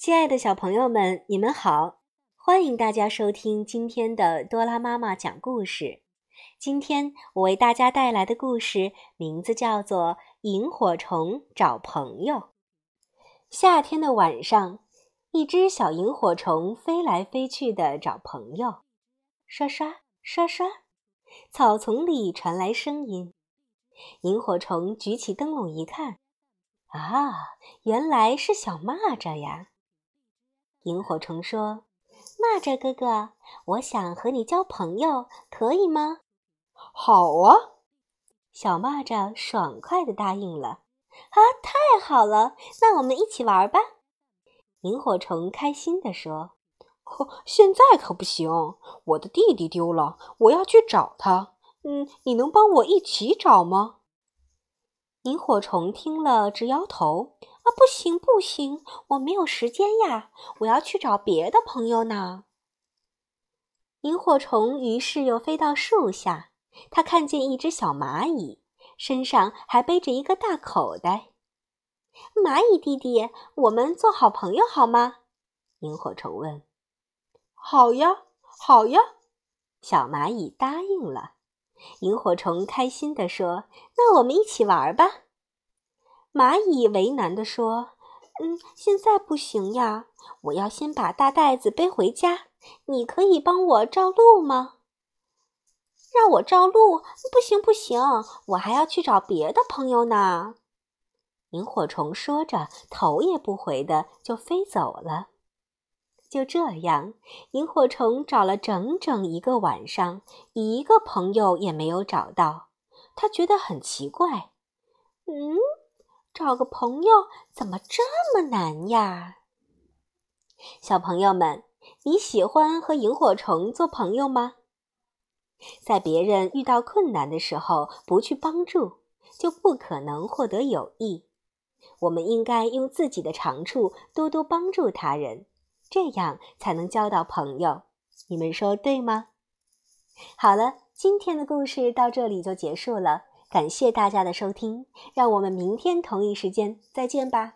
亲爱的小朋友们，你们好！欢迎大家收听今天的多拉妈妈讲故事。今天我为大家带来的故事名字叫做《萤火虫找朋友》。夏天的晚上，一只小萤火虫飞来飞去的找朋友，刷刷刷刷，草丛里传来声音。萤火虫举起灯笼一看，啊，原来是小蚂蚱呀！萤火虫说：“蚂蚱哥哥，我想和你交朋友，可以吗？”“好啊！”小蚂蚱爽快地答应了。“啊，太好了！那我们一起玩吧。”萤火虫开心地说。“呵，现在可不行，我的弟弟丢了，我要去找他。嗯，你能帮我一起找吗？”萤火虫听了直摇头。啊，不行不行，我没有时间呀！我要去找别的朋友呢。萤火虫于是又飞到树下，它看见一只小蚂蚁，身上还背着一个大口袋。蚂蚁弟弟，我们做好朋友好吗？萤火虫问。好呀，好呀，小蚂蚁答应了。萤火虫开心地说：“那我们一起玩吧。”蚂蚁为难地说：“嗯，现在不行呀，我要先把大袋子背回家。你可以帮我照路吗？”“让我照路？不行，不行，我还要去找别的朋友呢。”萤火虫说着，头也不回的就飞走了。就这样，萤火虫找了整整一个晚上，一个朋友也没有找到。他觉得很奇怪，嗯。找个朋友怎么这么难呀？小朋友们，你喜欢和萤火虫做朋友吗？在别人遇到困难的时候不去帮助，就不可能获得友谊。我们应该用自己的长处多多帮助他人，这样才能交到朋友。你们说对吗？好了，今天的故事到这里就结束了。感谢大家的收听，让我们明天同一时间再见吧。